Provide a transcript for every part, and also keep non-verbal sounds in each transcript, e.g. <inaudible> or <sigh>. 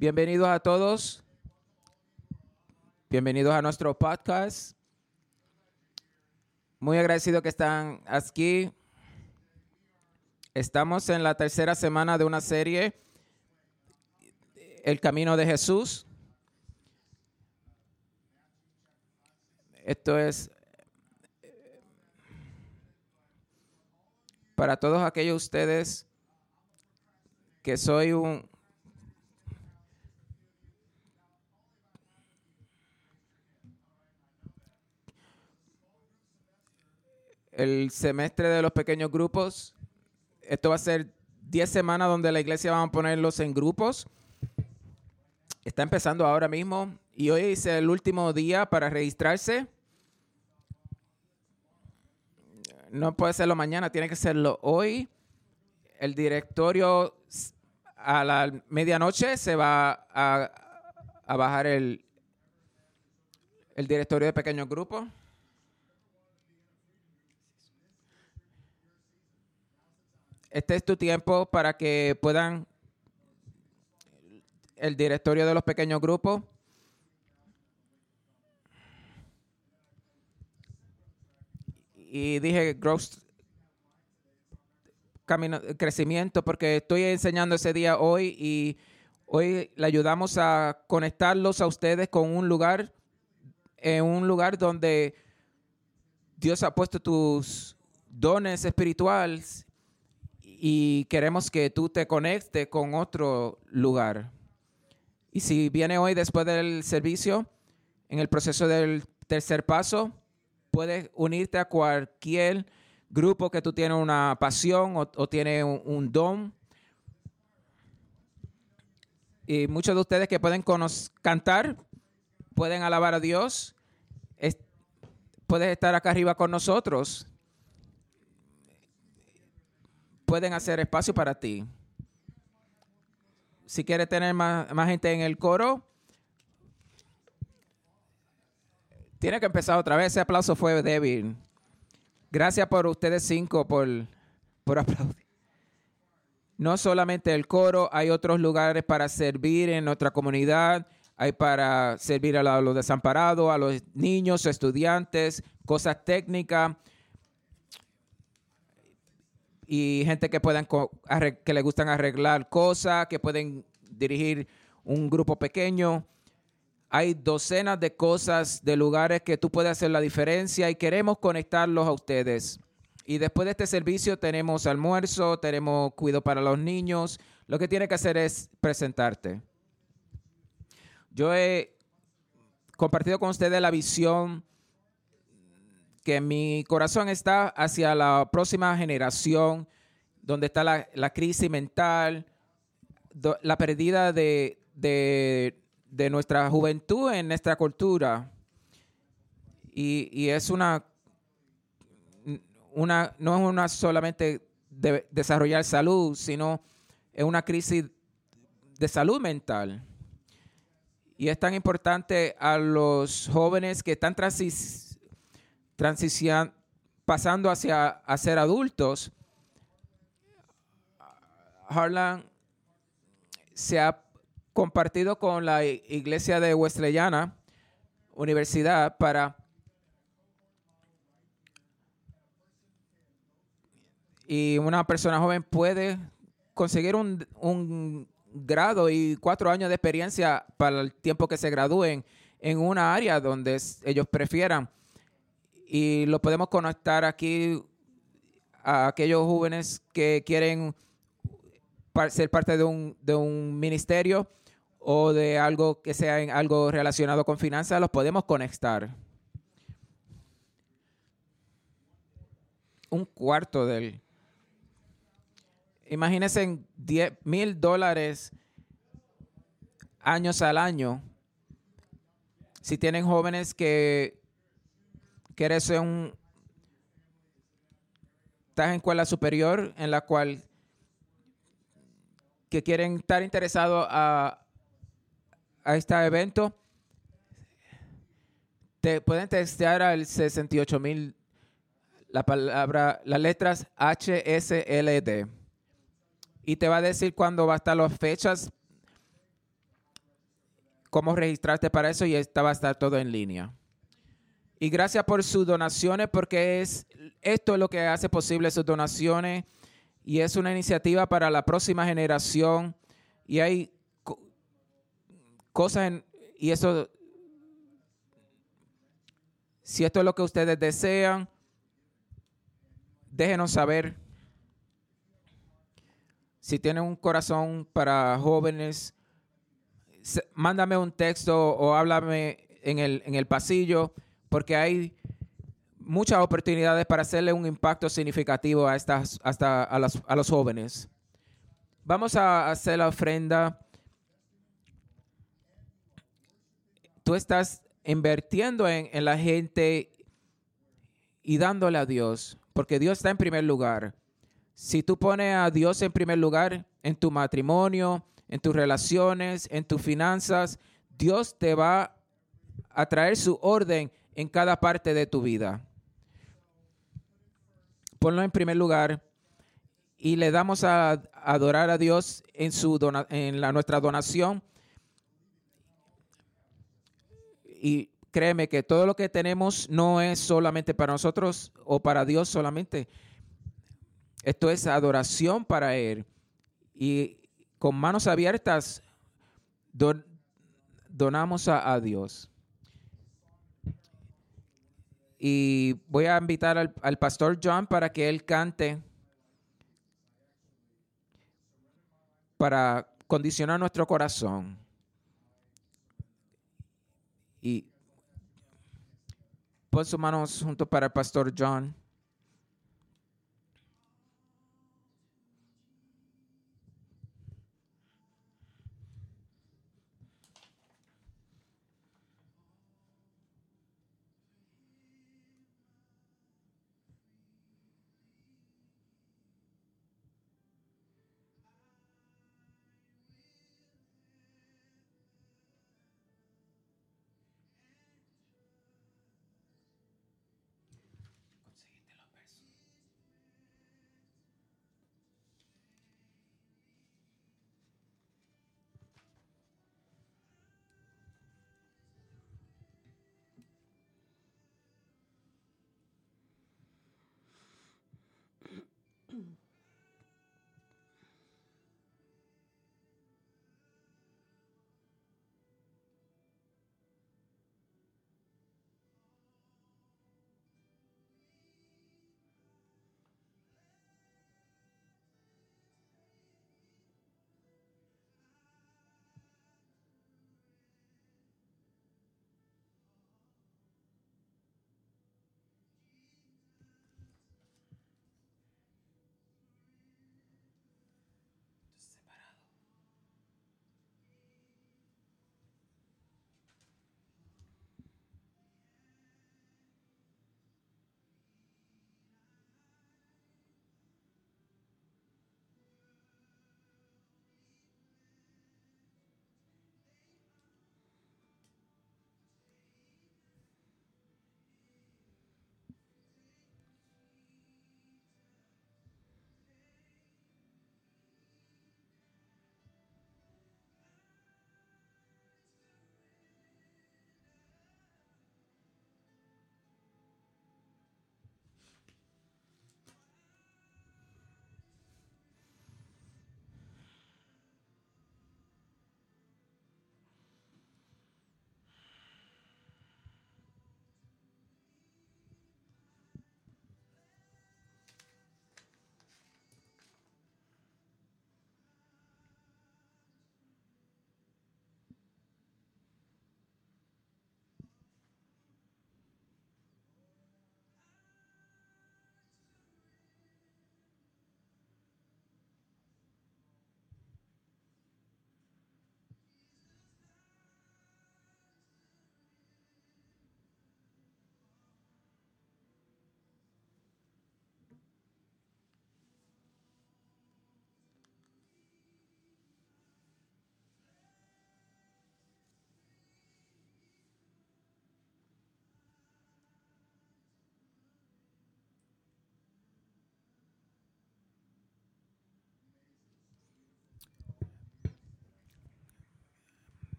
Bienvenidos a todos. Bienvenidos a nuestro podcast. Muy agradecido que están aquí. Estamos en la tercera semana de una serie, El Camino de Jesús. Esto es para todos aquellos de ustedes que soy un el semestre de los pequeños grupos. Esto va a ser 10 semanas donde la iglesia va a ponerlos en grupos. Está empezando ahora mismo y hoy es el último día para registrarse. No puede serlo mañana, tiene que serlo hoy. El directorio a la medianoche se va a, a bajar el, el directorio de pequeños grupos. Este es tu tiempo para que puedan el directorio de los pequeños grupos. Y dije growth, camino, crecimiento, porque estoy enseñando ese día hoy y hoy le ayudamos a conectarlos a ustedes con un lugar, en un lugar donde Dios ha puesto tus dones espirituales y queremos que tú te conectes con otro lugar. Y si viene hoy después del servicio, en el proceso del tercer paso, puedes unirte a cualquier grupo que tú tienes una pasión o, o tienes un, don. Y muchos de ustedes que pueden cantar, pueden alabar a Dios, es, puedes estar acá arriba con nosotros pueden hacer espacio para ti. Si quieres tener más, más gente en el coro, tiene que empezar otra vez. Ese aplauso fue débil. Gracias por ustedes cinco por, por <laughs> aplaudir. No solamente el coro, hay otros lugares para servir en nuestra comunidad. Hay para servir a los desamparados, a los niños, estudiantes, cosas técnicas y gente que puedan que le gustan arreglar cosas, que pueden dirigir un grupo pequeño. Hay docenas de cosas, de lugares que tú puedes hacer la diferencia y queremos conectarlos a ustedes. Y después de este servicio tenemos almuerzo, tenemos cuidado para los niños. Lo que tiene que hacer es presentarte. Yo he compartido con ustedes la visión que mi corazón está hacia la próxima generación, donde está la, la crisis mental, la pérdida de, de, de, nuestra juventud en nuestra cultura. Y, y es una, una, no es una solamente de desarrollar salud, sino es una crisis de salud mental. Y es tan importante a los jóvenes que están transicionando transición, pasando hacia a ser adultos, Harlan se ha compartido con la iglesia de Wesleyana Universidad para y una persona joven puede conseguir un, un, grado y cuatro años de experiencia para el tiempo que se gradúen en una área donde ellos prefieran y lo podemos conectar aquí a aquellos jóvenes que quieren ser parte de un, de un ministerio o de algo que sea en algo relacionado con finanzas, los podemos conectar. Un cuarto del... Imagínense en 10 mil dólares años al año. Si tienen jóvenes que que eres un estás en escuela superior en la cual que quieren estar interesados a, a este evento, te pueden testear al 68 mil la palabra, las letras HSLD. Y te va a decir cuándo va a estar las fechas cómo registrarte para eso y esta va a estar todo en línea. Y gracias por sus donaciones porque es esto es lo que hace posible sus donaciones. Y es una iniciativa para la próxima generación. Y hay cosas en, y eso si esto es lo que ustedes desean déjenos saber. Si tienen un corazón para jóvenes mándame un texto o háblame en el, en el pasillo porque hay muchas oportunidades para hacerle un impacto significativo a, estas, hasta a, a los jóvenes. Vamos a hacer la ofrenda. Tú estás invirtiendo en, en la gente y dándole a Dios, porque Dios está en primer lugar. Si tú pones a Dios en primer lugar en tu matrimonio, en tus relaciones, en tus finanzas, Dios te va a traer su orden en cada parte de tu vida. Ponlo en primer lugar y le damos a adorar a Dios en, su en la, nuestra donación. Y créeme que todo lo que tenemos no es solamente para nosotros o para Dios solamente. Esto es adoración para Él. Y con manos abiertas donamos a Dios. Y voy a invitar al, pastor John para que él cante para condicionar nuestro corazón. Y pon sus manos junto para el pastor John.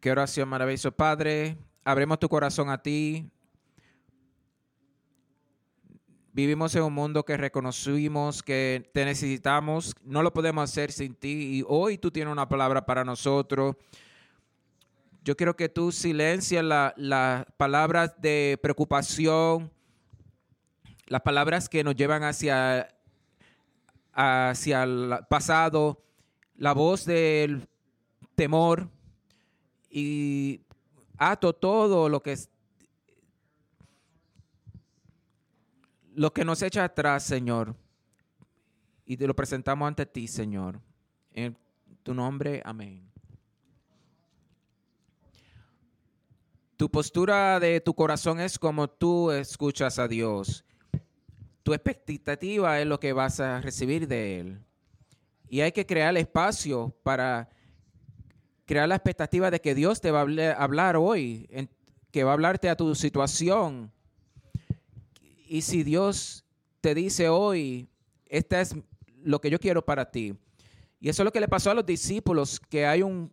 Qué oración maravillosa. Padre, abremos tu corazón a ti. Vivimos en un mundo que reconocimos que te necesitamos. No lo podemos hacer sin ti. Y hoy tú tienes una palabra para nosotros. Yo quiero que tú silencias las palabras de preocupación, las palabras que nos llevan hacia, hacia el pasado, la voz del temor y ato todo lo que lo que nos echa atrás, Señor. Y te lo presentamos ante ti, Señor. En tu nombre, amén. Tu postura de tu corazón es como tú escuchas a Dios. Tu expectativa es lo que vas a recibir de Él. Y hay que crear espacio para crear la expectativa de que Dios te va a hablar hoy, que va a hablarte a tu situación. Y si Dios te dice hoy, esta es lo que yo quiero para ti. Y eso es lo que le pasó a los discípulos, que hay un,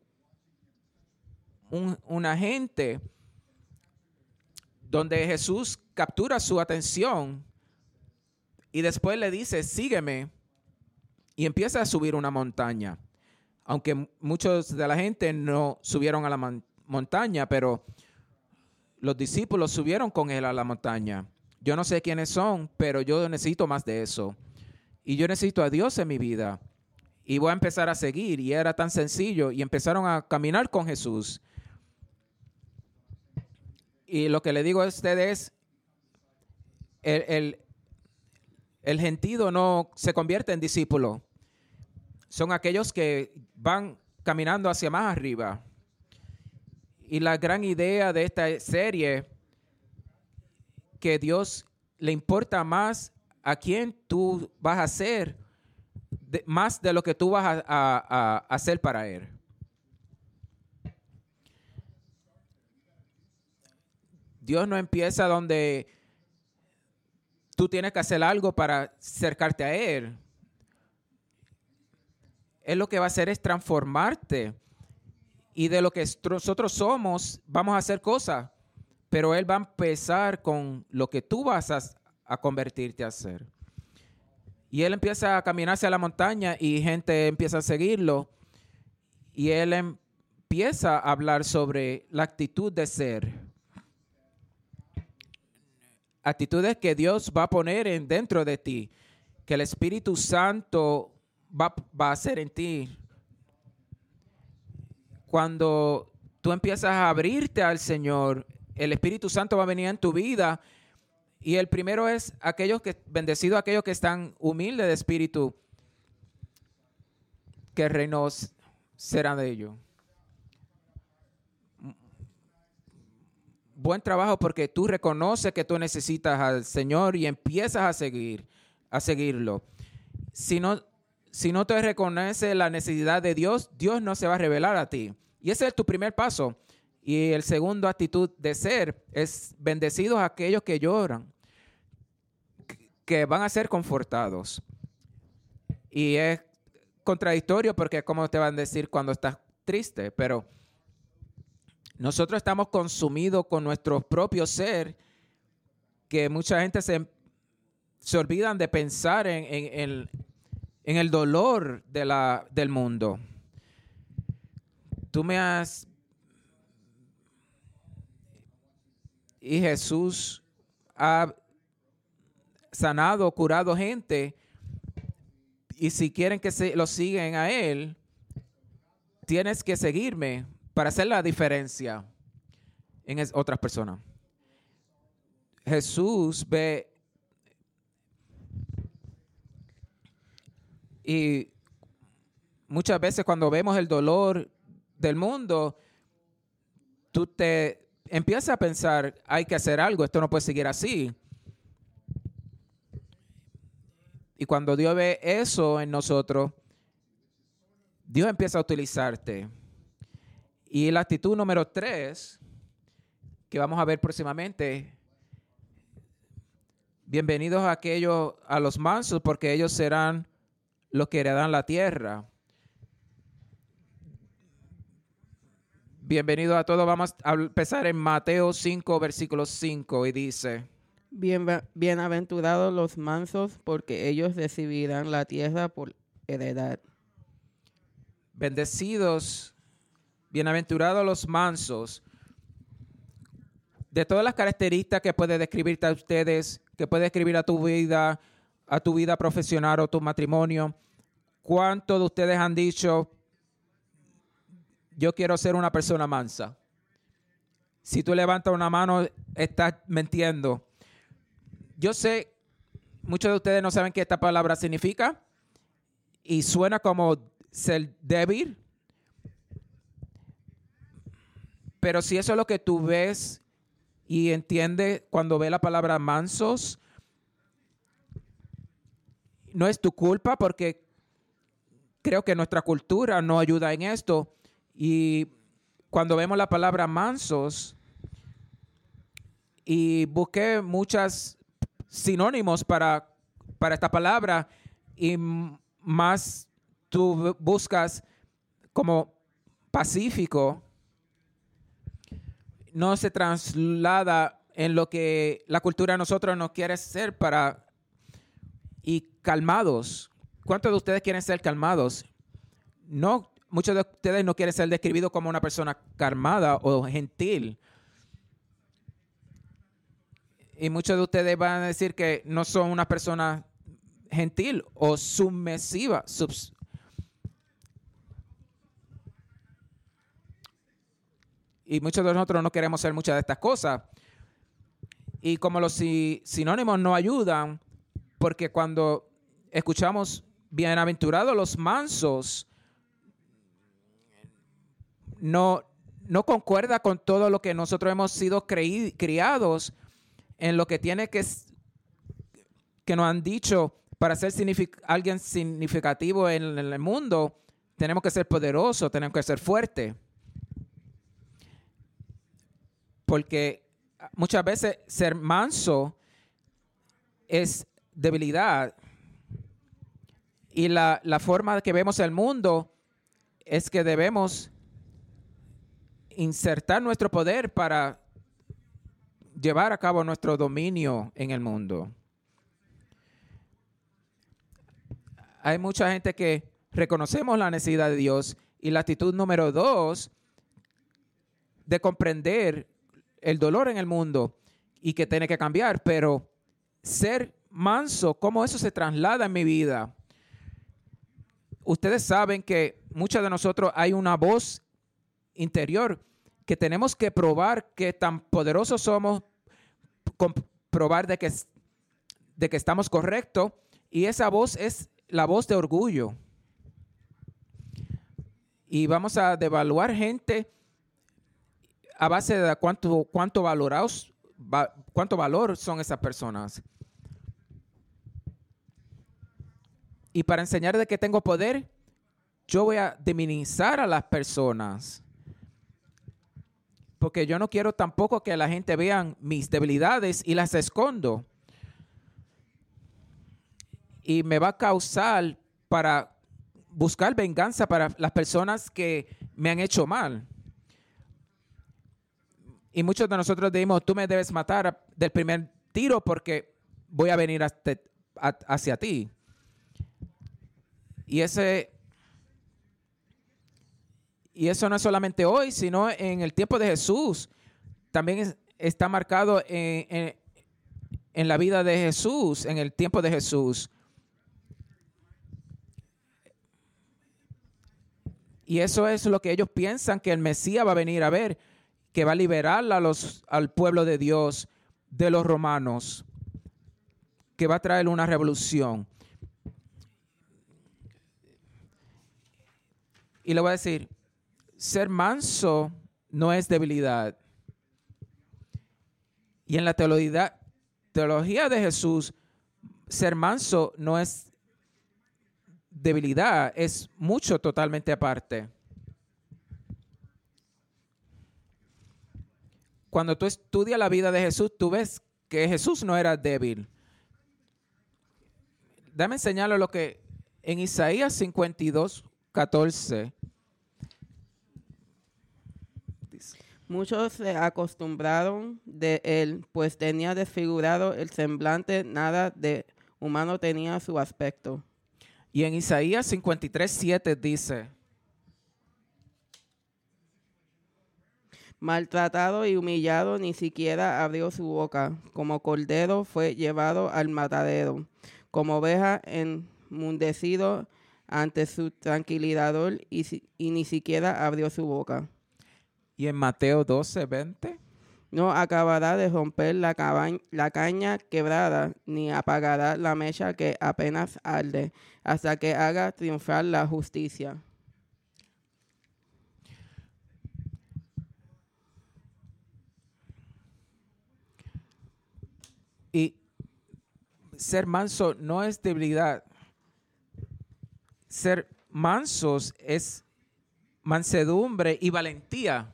un una gente donde Jesús captura su atención y después le dice, sígueme, y empieza a subir una montaña aunque muchos de la gente no subieron a la montaña, pero los discípulos subieron con él a la montaña. Yo no sé quiénes son, pero yo necesito más de eso. Y yo necesito a Dios en mi vida. Y voy a empezar a seguir. Y era tan sencillo. Y empezaron a caminar con Jesús. Y lo que le digo a ustedes, el, el, el no se convierte en discípulo son aquellos que van caminando hacia más arriba. Y la gran idea de esta serie, que Dios le importa más a quién tú vas a ser, más de lo que tú vas a hacer para Él. Dios no empieza donde tú tienes que hacer algo para acercarte a Él. Él lo que va a hacer es transformarte. Y de lo que nosotros somos, vamos a hacer cosas. Pero Él va a empezar con lo que tú vas a, convertirte a hacer. Y Él empieza a caminarse a la montaña y gente empieza a seguirlo. Y Él empieza a hablar sobre la actitud de ser. Actitudes que Dios va a poner en dentro de ti. Que el Espíritu Santo va, a ser en ti. Cuando tú empiezas a abrirte al Señor, el Espíritu Santo va a venir en tu vida. Y el primero es aquellos que, bendecidos aquellos que están humildes de espíritu, que reinos serán de ellos. Buen trabajo porque tú reconoces que tú necesitas al Señor y empiezas a seguir, a seguirlo. Si no, si no te reconoces la necesidad de Dios, Dios no se va a revelar a ti. Y ese es tu primer paso. Y el segundo actitud de ser es bendecidos aquellos que lloran, que van a ser confortados. Y es contradictorio porque cómo te van a decir cuando estás triste, pero nosotros estamos consumidos con nuestro propio ser, que mucha gente se, se olvidan de pensar en, en, en el dolor de la, del mundo. Tú me has... Y Jesús ha sanado, curado gente. Y si quieren que se, lo siguen a Él, tienes que seguirme para hacer la diferencia en otras personas. Jesús ve Y muchas veces cuando vemos el dolor del mundo, tú te empiezas a pensar, hay que hacer algo, esto no puede seguir así. Y cuando Dios ve eso en nosotros, Dios empieza a utilizarte. Y la actitud número tres, que vamos a ver próximamente, bienvenidos a aquellos, a los mansos, porque ellos serán los que heredan la tierra. Bienvenido a todos. Vamos a empezar en Mateo 5, versículo 5 y dice, Bien- bienaventurados los mansos, porque ellos recibirán la tierra por heredad. bendecidos, bienaventurados los mansos. De todas las características que puede describirte a ustedes, que puede describir a tu vida, a tu vida profesional o tu matrimonio, ¿cuántos de ustedes han dicho, yo quiero ser una persona mansa? Si tú levantas una mano, estás mintiendo. Yo sé, muchos de ustedes no saben qué esta palabra significa y suena como ser débil. Pero si eso es lo que tú ves y entiendes cuando ve la palabra mansos, no es tu culpa porque creo que nuestra cultura no ayuda en esto. Y cuando vemos la palabra mansos, y busqué muchas sinónimos para, para esta palabra y más tú bu- buscas como pacífico, no se traslada en lo que la cultura de nosotros nos quiere ser para y calmados. ¿Cuántos de ustedes quieren ser calmados? No, muchos de ustedes no quieren ser describidos como una persona calmada o gentil. Y muchos de ustedes van a decir que no son una persona gentil o submisiva. y muchos de nosotros no queremos ser muchas de estas cosas. Y como los si- sinónimos no ayudan, porque cuando escuchamos bienaventurados los mansos, no, no concuerda con todo lo que nosotros hemos sido creí- criados en lo que tiene que, que nos han dicho para ser alguien significativo en, en el mundo, tenemos que ser poderosos, tenemos que ser fuertes. Porque muchas veces ser manso es debilidad. Y la, la forma que vemos el mundo es que debemos insertar nuestro poder para llevar a cabo nuestro dominio en el mundo. Hay mucha gente que reconocemos la necesidad de Dios y la actitud número dos de comprender el dolor en el mundo y que tiene que cambiar, pero ser manso, cómo eso se traslada en mi vida. Ustedes saben que muchos de nosotros hay una voz interior que tenemos que probar que tan poderosos somos, comprobar de que, de que estamos correctos, y esa voz es la voz de orgullo. Y vamos a devaluar gente a base de cuánto, cuánto valorados, va- cuánto valor son esas personas. Y para enseñar de que tengo poder, yo voy a deminizar a las personas. Porque yo no quiero tampoco que la gente vean mis debilidades y las escondo. Y me va a causar para buscar venganza para las personas que me han hecho mal. Y muchos de nosotros decimos, tú me debes matar del primer tiro porque voy a venir a- hacia ti. Y ese y eso no es solamente hoy, sino en el tiempo de Jesús. También es- está marcado en, en- en la vida de Jesús, en el tiempo de Jesús. Y eso es lo que ellos piensan que el Mesías va a venir a ver, que va a liberar a los, al pueblo de Dios de los romanos, que va a traer una revolución. Y le voy a decir, ser manso no es debilidad. Y en la teología, de Jesús, ser manso no es debilidad, es mucho totalmente aparte. Cuando tú estudias la vida de Jesús, tú ves que Jesús no era débil. Dame enseñarle lo que en Isaías 52, 14 Muchos se acostumbraron de él, pues tenía desfigurado el semblante, nada de humano tenía su aspecto. Y en Isaías 53, 7 dice, Maltratado y humillado, ni siquiera abrió su boca. Como cordero fue llevado al matadero. Como oveja enmundecido ante su y, si- y ni siquiera abrió su boca. Y en Mateo 12, 20, No acabará de romper la, la caña quebrada, ni apagará la mecha que apenas arde, hasta que haga triunfar la justicia. Y ser manso no es debilidad. Ser mansos es mansedumbre y valentía.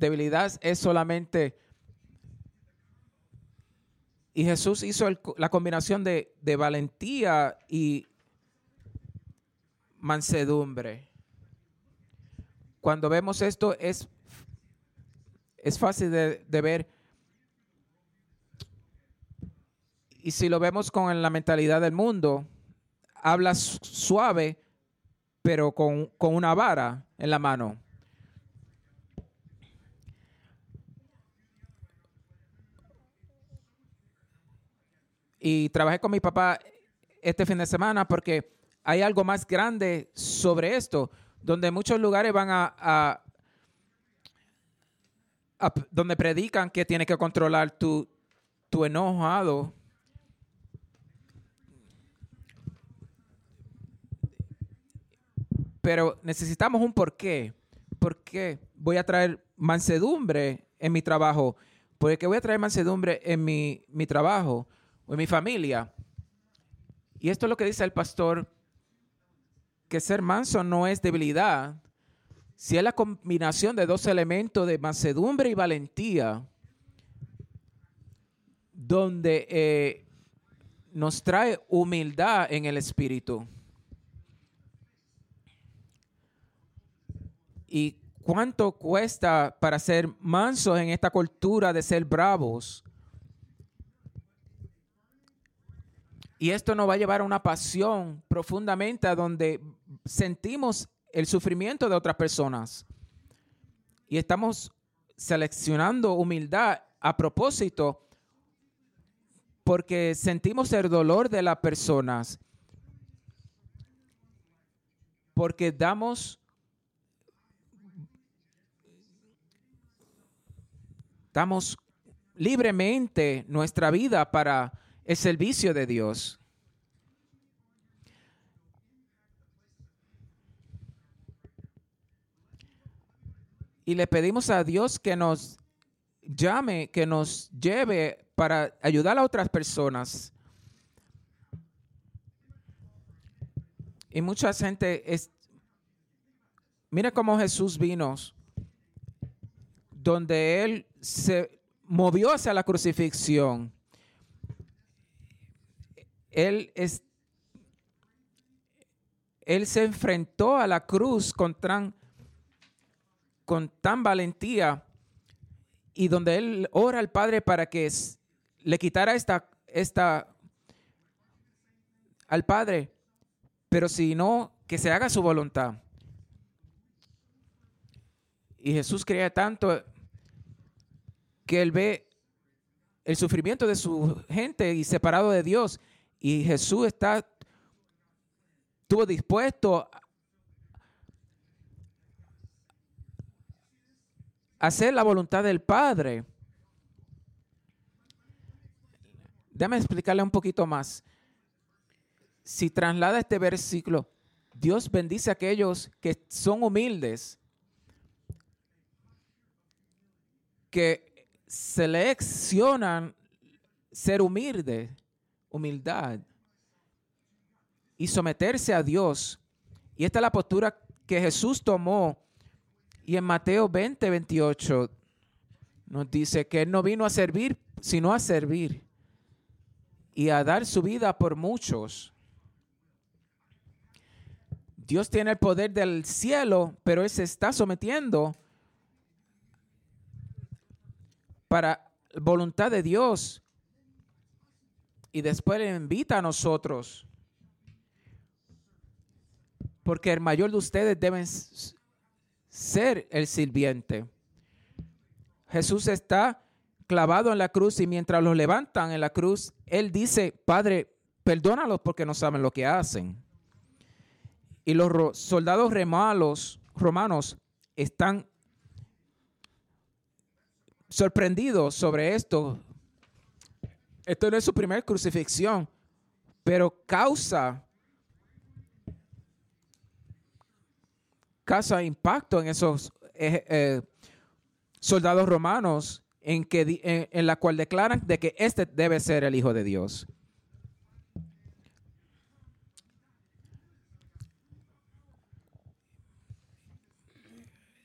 Debilidad es solamente... Y Jesús hizo el la combinación de, valentía y mansedumbre cuando vemos esto es, es fácil de, ver. Y si lo vemos con la mentalidad del mundo, habla su- suave, pero con, con una vara en la mano. Y trabajé con mi papá este fin de semana porque hay algo más grande sobre esto, donde muchos lugares van a, donde predican que tienes que controlar tu, tu enojado. Pero necesitamos un porqué. ¿Por qué voy a traer mansedumbre en mi trabajo? ¿Por qué voy a traer mansedumbre en mi, mi trabajo o en mi familia? Y esto es lo que dice el pastor que ser manso no es debilidad, si es la combinación de dos elementos de mansedumbre y valentía, donde eh, nos trae humildad en el espíritu. ¿Y cuánto cuesta para ser mansos en esta cultura de ser bravos? Y esto nos va a llevar a una pasión profundamente a donde sentimos el sufrimiento de otras personas. Y estamos seleccionando humildad a propósito porque sentimos el dolor de las personas. Porque damos damos libremente nuestra vida para el servicio de Dios. Y le pedimos a Dios que nos llame, que nos lleve para ayudar a otras personas. Y mucha gente es... Mira cómo Jesús vino, donde Él se movió hacia la crucifixión. Él, es, él se enfrentó a la cruz con tan, con tan valentía y donde él ora al Padre para que le quitara esta, esta al Padre, pero si no, que se haga su voluntad. Y Jesús creía tanto que él ve el sufrimiento de su gente y separado de Dios. Y Jesús está, estuvo dispuesto a hacer la voluntad del Padre. Déjame explicarle un poquito más. Si traslada este versículo, Dios bendice a aquellos que son humildes, que seleccionan ser humilde, humildad y someterse a Dios. Y esta es la postura que Jesús tomó. Y en Mateo 20, 28 nos dice que Él no vino a servir, sino a servir y a dar su vida por muchos. Dios tiene el poder del cielo, pero Él se está sometiendo para voluntad de Dios. Y después le invita a nosotros. Porque el mayor de ustedes deben ser el sirviente. Jesús está clavado en la cruz y mientras los levantan en la cruz, Él dice, Padre, perdónalos porque no saben lo que hacen. Y los soldados romanos, romanos están sorprendidos sobre esto. Esto no es su primera crucifixión, pero causa, causa impacto en esos eh, eh, soldados romanos en, que, en la cual declaran de que este debe ser el Hijo de Dios.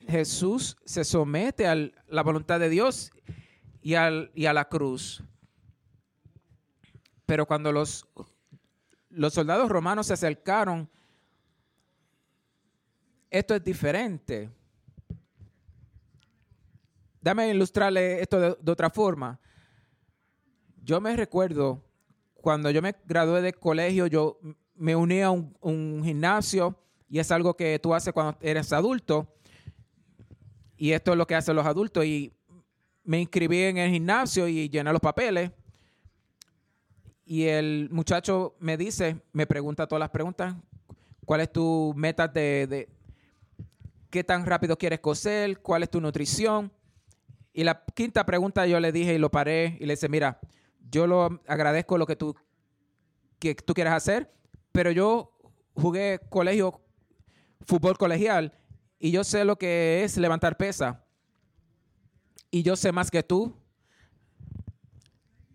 Jesús se somete a la voluntad de Dios y, y, a la cruz. Pero cuando los, los soldados romanos se acercaron, esto es diferente. Dame ilustrarle esto de, otra forma. Yo me recuerdo cuando yo me gradué de colegio, yo me uní a un, un gimnasio y es algo que tú haces cuando eres adulto y esto es lo que hacen los adultos. Y me inscribí en el gimnasio y llené los papeles. Y el muchacho me dice, me pregunta todas las preguntas. ¿Cuál es tu meta de, qué tan rápido quieres coser? ¿Cuál es tu nutrición? Y la quinta pregunta yo le dije y lo paré y le dije, mira, yo lo agradezco lo que tú, que tú quieras hacer, pero yo jugué colegio, fútbol colegial y yo sé lo que es levantar pesa. Y yo sé más que tú.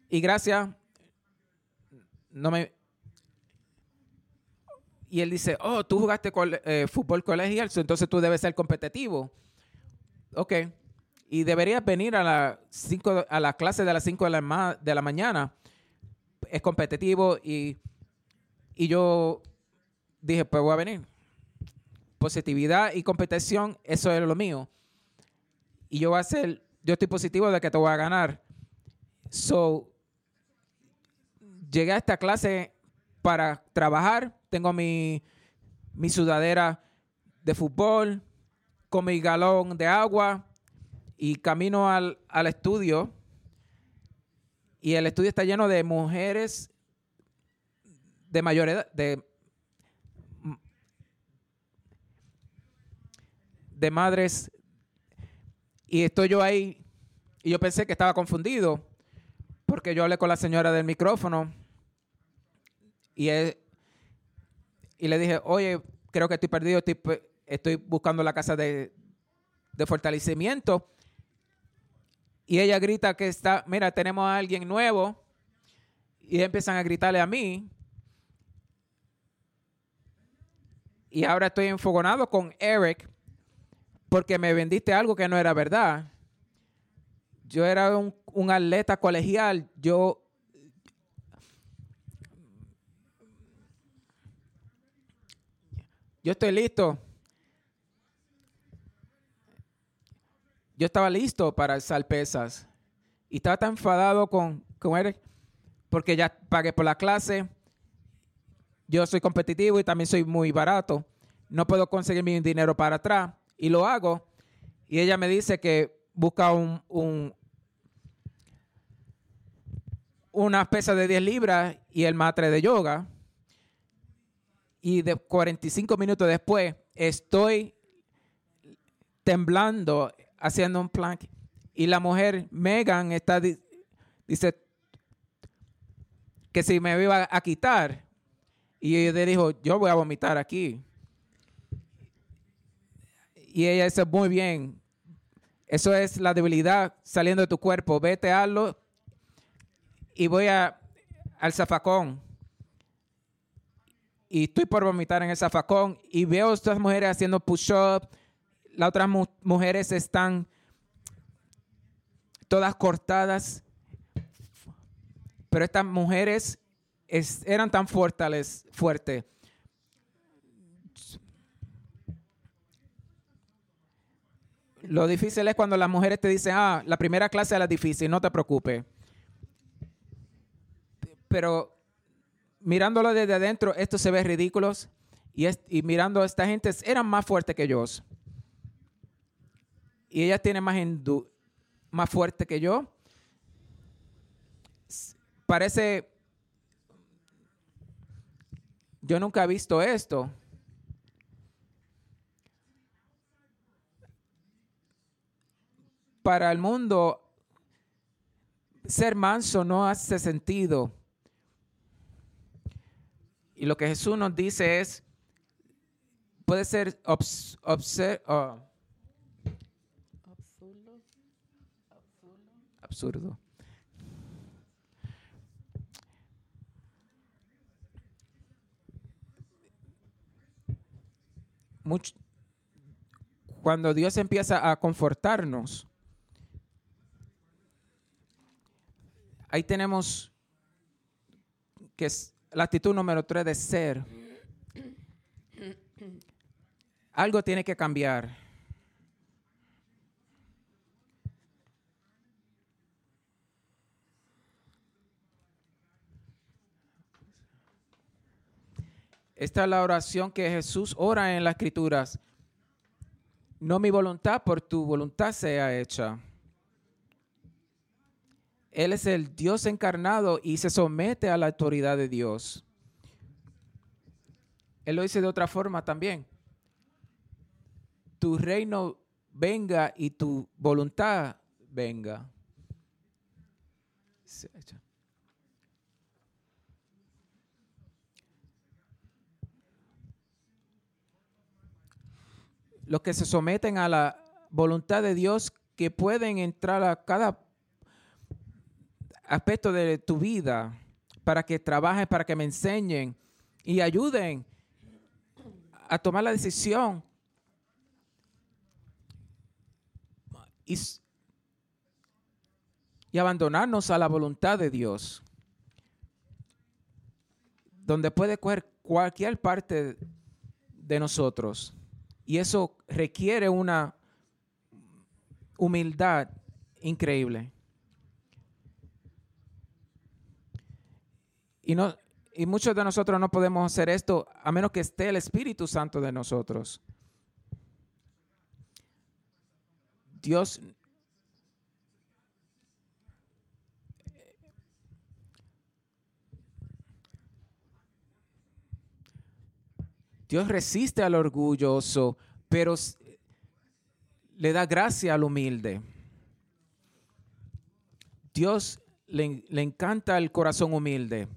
Y gracias, no me... Y él dice, oh, tú jugaste eh, fútbol colegial, entonces tú debes ser competitivo. Ok. Y deberías venir a la, cinco, a la clase de las 5 de la, de la mañana. Es competitivo y, y yo dije, pues voy a venir positividad y competición, eso es lo mío. Y yo voy a ser, yo estoy positivo de que te voy a ganar. So, llegué a esta clase para trabajar. Tengo mi, mi sudadera de fútbol, con mi galón de agua y camino al, al estudio. Y el estudio está lleno de mujeres de mayor edad, de de madres y estoy yo ahí y yo pensé que estaba confundido porque yo hablé con la señora del micrófono y, le dije, oye, creo que estoy perdido, estoy, buscando la casa de, fortalecimiento. Y ella grita que está, mira, tenemos a alguien nuevo. Y empiezan a gritarle a mí. Y ahora estoy enfogonado con Eric, porque me vendiste algo que no era verdad. Yo era un, atleta colegial, yo yo estoy listo. Yo estaba listo para alzar pesas. Y estaba tan enfadado con, con él porque ya pagué por la clase. Yo soy competitivo y también soy muy barato. No puedo conseguir mi dinero para atrás y lo hago. Y ella me dice que busca un, un una pesa de 10 libras y el matre de yoga. Y de 45 minutos después estoy temblando haciendo un plank. Y la mujer, Megan, está, dice que si me iba a quitar. Y ella dijo, yo voy a vomitar aquí. Y ella dice, muy bien, eso es la debilidad saliendo de tu cuerpo, vete a hazlo y voy a, al zafacón y estoy por vomitar en el zafacón y veo a estas mujeres haciendo push-up, las otras mujeres están todas cortadas, pero estas mujeres eran tan fuertes, fuertes. Lo difícil es cuando las mujeres te dicen, ah, la primera clase es la difícil, no te preocupes. Pero mirándolo desde adentro, esto se ve ridículo. Y, es- y mirando a esta gente, eran más fuertes que yo. Y ella tiene más, endu- más fuerte que yo. Parece... Yo nunca he visto esto. Para el mundo, ser manso no hace sentido. Y lo que Jesús nos dice es, puede ser obs- obser- ah, absurdo. Much- cuando Dios empieza a confortarnos, ahí tenemos que la actitud número tres de ser. Algo tiene que cambiar. Esta es la oración que Jesús ora en las escrituras. No mi voluntad, por tu voluntad sea hecha. Él es el Dios encarnado y se somete a la autoridad de Dios. Él lo dice de otra forma también. Tu reino venga y tu voluntad venga. Los que se someten a la voluntad de Dios, que pueden entrar a cada aspecto de tu vida para que trabajen, para que me enseñen y ayuden a tomar la decisión y, y abandonarnos a la voluntad de Dios, donde puede coger cualquier parte de nosotros. Y eso requiere una humildad increíble. Y, muchos de nosotros no podemos hacer esto a menos que esté el Espíritu Santo de nosotros. Dios Dios resiste al orgulloso, pero le da gracia al humilde. Dios le, le encanta el corazón humilde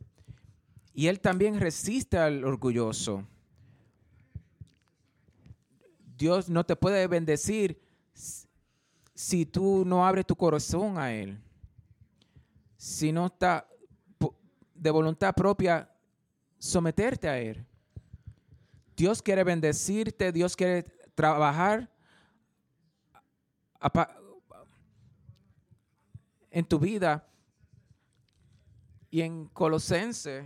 y Él también resiste al orgulloso. Dios no te puede bendecir si tú no abres tu corazón a Él. Si no está de voluntad propia someterte a Él. Dios quiere bendecirte, Dios quiere trabajar en tu vida. Y en Colosense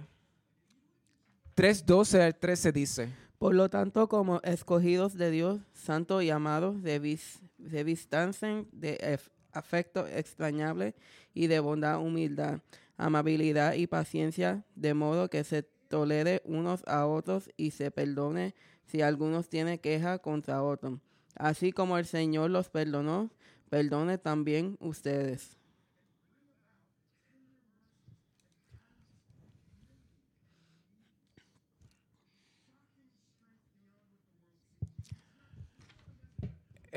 3, 12 al 13 dice, Por lo tanto, como escogidos de Dios, santos y amados, debis- debistancen de afecto extrañable y de bondad, humildad, amabilidad y paciencia, de modo que se tolere unos a otros y se perdone si algunos tienen queja contra otros. Así como el Señor los perdonó, perdone también ustedes.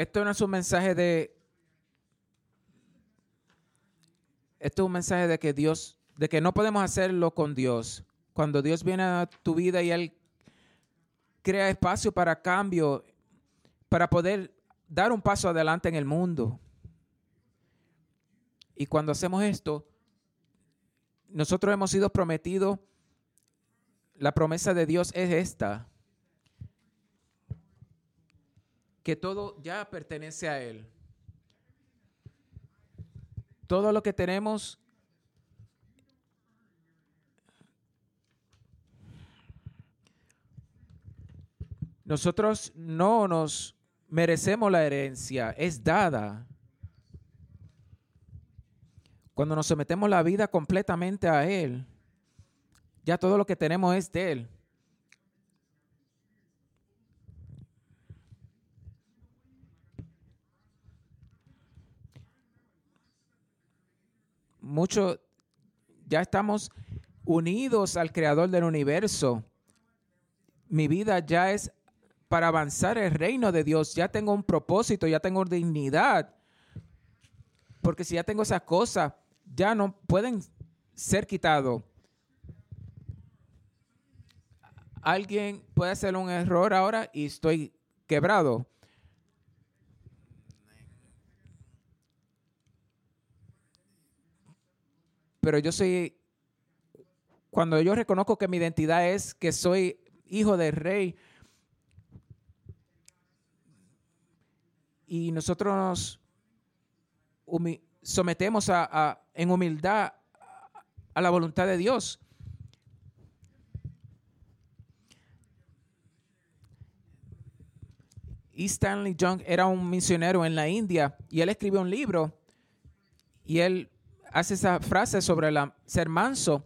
Esto no es un mensaje de, esto es un mensaje de que Dios, de que no podemos hacerlo con Dios. Cuando Dios viene a tu vida y Él crea espacio para cambio, para poder dar un paso adelante en el mundo. Y cuando hacemos esto, nosotros hemos sido prometidos, la promesa de Dios es esta, que todo ya pertenece a Él. Todo lo que tenemos nosotros no nos merecemos la herencia, es dada. Cuando nos sometemos la vida completamente a Él, ya todo lo que tenemos es de Él. Mucho, ya estamos unidos al Creador del universo. Mi vida ya es para avanzar el reino de Dios. Ya tengo un propósito, ya tengo dignidad. Porque si ya tengo esas cosas, ya no pueden ser quitados. Alguien puede hacer un error ahora y estoy quebrado. Pero yo soy, cuando yo reconozco que mi identidad es que soy hijo del rey, y nosotros nos sometemos a, en humildad a la voluntad de Dios. E. Stanley Young era un misionero en la India y él escribió un libro y él hace esa frase sobre la, ser manso.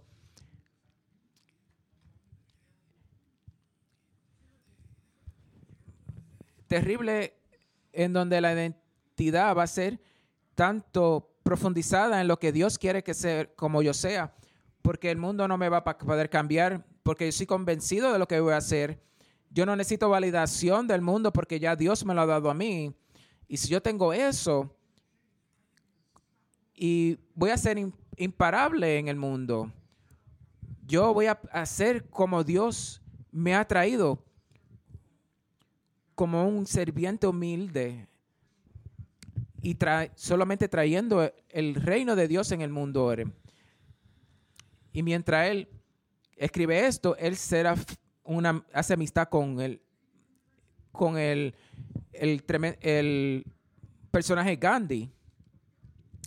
Terrible en donde la identidad va a ser tanto profundizada en lo que Dios quiere que sea como yo sea, porque el mundo no me va a poder cambiar, porque yo soy convencido de lo que voy a hacer. Yo no necesito validación del mundo porque ya Dios me lo ha dado a mí. Y si yo tengo eso, y voy a ser imparable en el mundo, yo voy a hacer como Dios me ha traído como un serviente humilde y solamente trayendo el reino de Dios en el mundo. Y mientras él escribe esto, él será una, hace amistad con el, con el, el, el personaje Gandhi.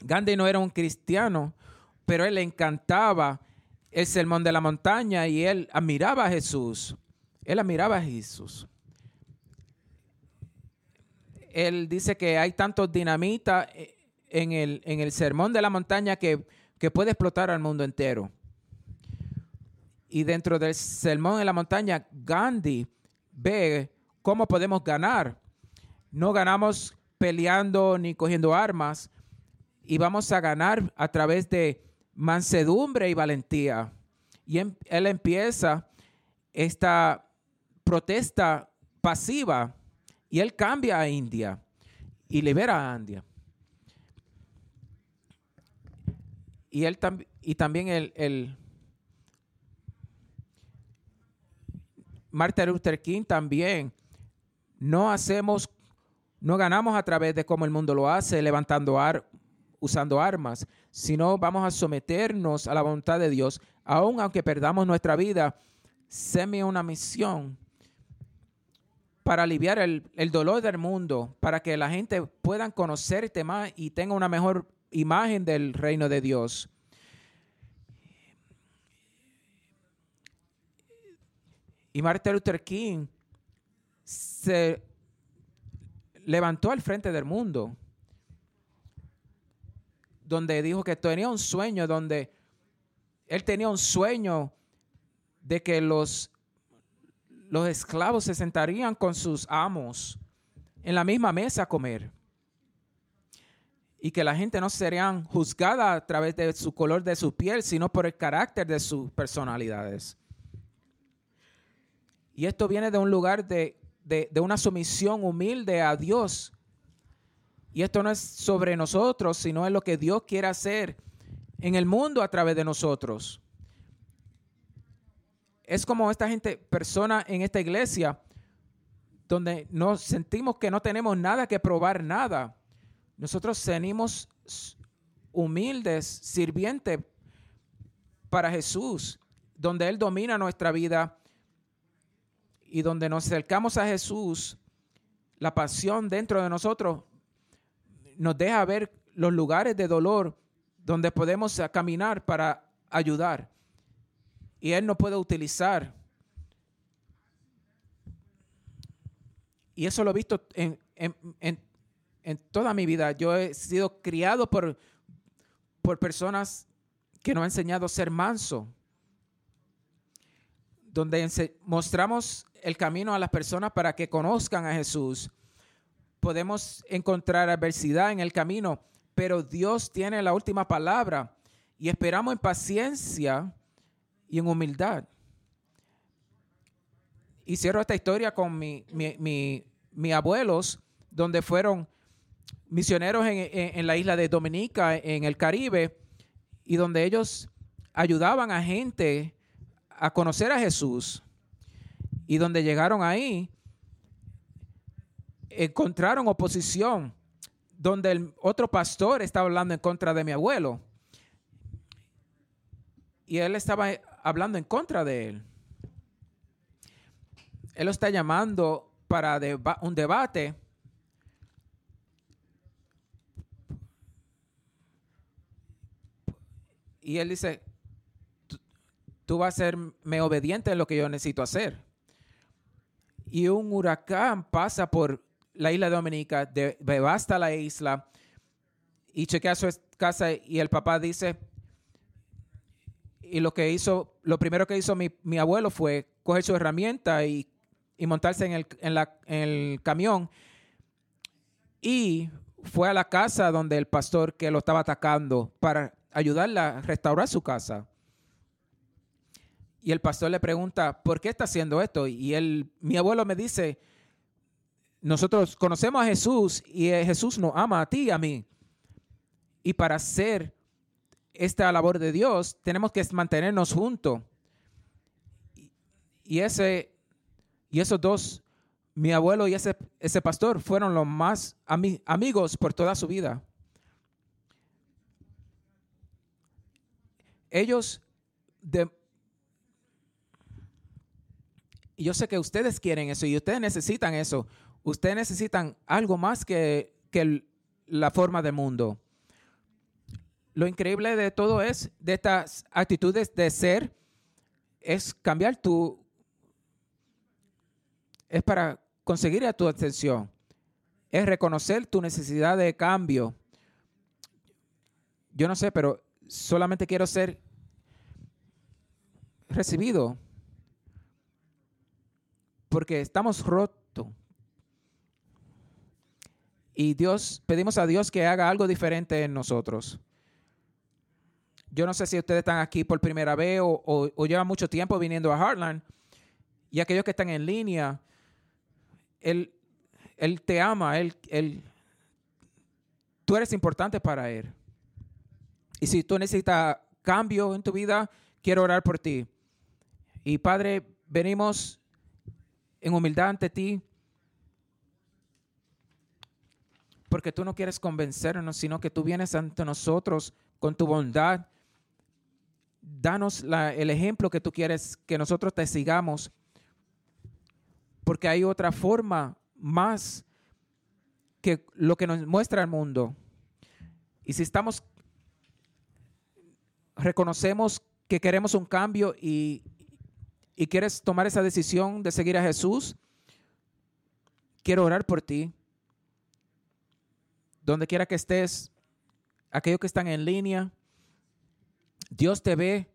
Gandhi no era un cristiano, pero él le encantaba el sermón de la montaña y él admiraba a Jesús. Él admiraba a Jesús él dice que hay tantos dinamita eh, en el, en el sermón de la montaña que, puede explotar al mundo entero. Y dentro del sermón de la montaña, Gandhi ve cómo podemos ganar. No ganamos peleando ni cogiendo armas y vamos a ganar a través de mansedumbre y valentía. Y em, él empieza esta protesta pasiva y él cambia a India y libera a India. Y, él y también el, el Martin Luther King también no hacemos, no ganamos a través de cómo el mundo lo hace, levantando ar, usando armas, sino vamos a someternos a la voluntad de Dios, aun aunque perdamos nuestra vida, semi una misión para aliviar el, dolor del mundo, para que la gente pueda conocerte más y tenga una mejor imagen del reino de Dios. Y Martin Luther King se levantó al frente del mundo, donde dijo que tenía un sueño, donde él tenía un sueño de que los los esclavos se sentarían con sus amos en la misma mesa a comer. Y que la gente no serían juzgada a través de su color de su piel, sino por el carácter de sus personalidades. Y esto viene de un lugar de, de una sumisión humilde a Dios. Y esto no es sobre nosotros, sino es lo que Dios quiere hacer en el mundo a través de nosotros es como esta gente, persona en esta iglesia, donde nos sentimos que no tenemos nada que probar nada. Nosotros venimos humildes, sirvientes para Jesús, donde Él domina nuestra vida y donde nos acercamos a Jesús, la pasión dentro de nosotros nos deja ver los lugares de dolor donde podemos caminar para ayudar y Él no puede utilizar. Y eso lo he visto en, en, en- en toda mi vida, yo he sido criado por, por personas que nos han enseñado a ser manso, donde mostramos el camino a las personas para que conozcan a Jesús. Podemos encontrar adversidad en el camino, pero Dios tiene la última palabra y esperamos en paciencia y en humildad. Y cierro esta historia con mi, mi- mi- mis abuelos, donde fueron misioneros en, en- en la isla de Dominica, en el Caribe, y donde ellos ayudaban a gente a conocer a Jesús. Y donde llegaron ahí, encontraron oposición, donde el otro pastor estaba hablando en contra de mi abuelo. Y él estaba hablando en contra de él. Él lo está llamando para un debate. Y él dice, "Tú- tú vas a serme obediente en lo que yo necesito hacer. Y un huracán pasa por la isla de Dominica, de- devasta la isla y chequea su casa y el papá dice, y lo que hizo, lo primero que hizo mi, mi abuelo fue coger su herramienta y, y montarse en el, en la- en el camión y fue a la casa donde el pastor que lo estaba atacando para ayudarle a restaurar su casa. Y el pastor le pregunta, ¿por qué está haciendo esto? Y él, mi abuelo me dice, nosotros conocemos a Jesús y eh, Jesús nos ama a ti y a mí. Y para hacer esta labor de Dios, tenemos que mantenernos juntos. Y- ese y esos dos, mi abuelo y ese, ese pastor, fueron los más ami- amigos por toda su vida. Ellos, de, yo sé que ustedes quieren eso y ustedes necesitan eso. Ustedes necesitan algo más que, que la forma del mundo. Lo increíble de todo es, de estas actitudes de ser, es cambiar tu, es para conseguir a tu atención. Es reconocer tu necesidad de cambio. Yo no sé, pero solamente quiero ser recibido. Porque estamos rotos. Y Dios, pedimos a Dios que haga algo diferente en nosotros. Yo no sé si ustedes están aquí por primera vez o, llevan mucho tiempo viniendo a Heartland. Y aquellos que están en línea, él, él te ama, él, él, tú eres importante para Él. Y si tú necesitas cambio en tu vida, quiero orar por ti. Y Padre, venimos en humildad ante ti, porque tú no quieres convencernos, sino que tú vienes ante nosotros con tu bondad. Danos la- el ejemplo que tú quieres que nosotros te sigamos porque hay otra forma más que lo que nos muestra el mundo. Y si estamos, reconocemos que queremos un cambio y, y quieres tomar esa decisión de seguir a Jesús, quiero orar por ti. Donde quiera que estés, aquellos que están en línea, Dios te ve.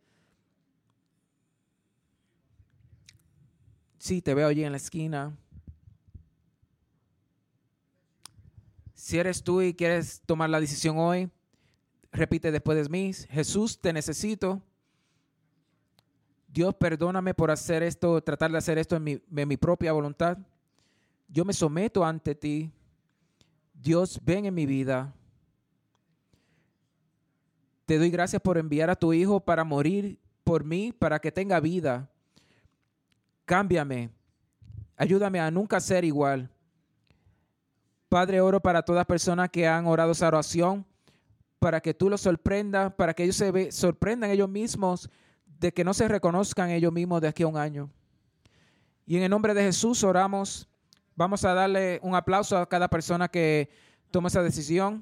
Sí, te veo allí en la esquina. Si eres tú y quieres tomar la decisión hoy, repite después de mí, Jesús, te necesito. Dios, perdóname por hacer esto, tratar de hacer esto en mi, en mi propia voluntad. Yo me someto ante ti. Dios, ven en mi vida. Te doy gracias por enviar a tu Hijo para morir por mí, para que tenga vida. Cámbiame. Ayúdame a nunca ser igual. Padre, oro para todas personas que han orado esa oración, para que tú los sorprendas, para que ellos se ve- sorprendan ellos mismos de que no se reconozcan ellos mismos de aquí a un año. Y en el nombre de Jesús oramos. Vamos a darle un aplauso a cada persona que toma esa decisión.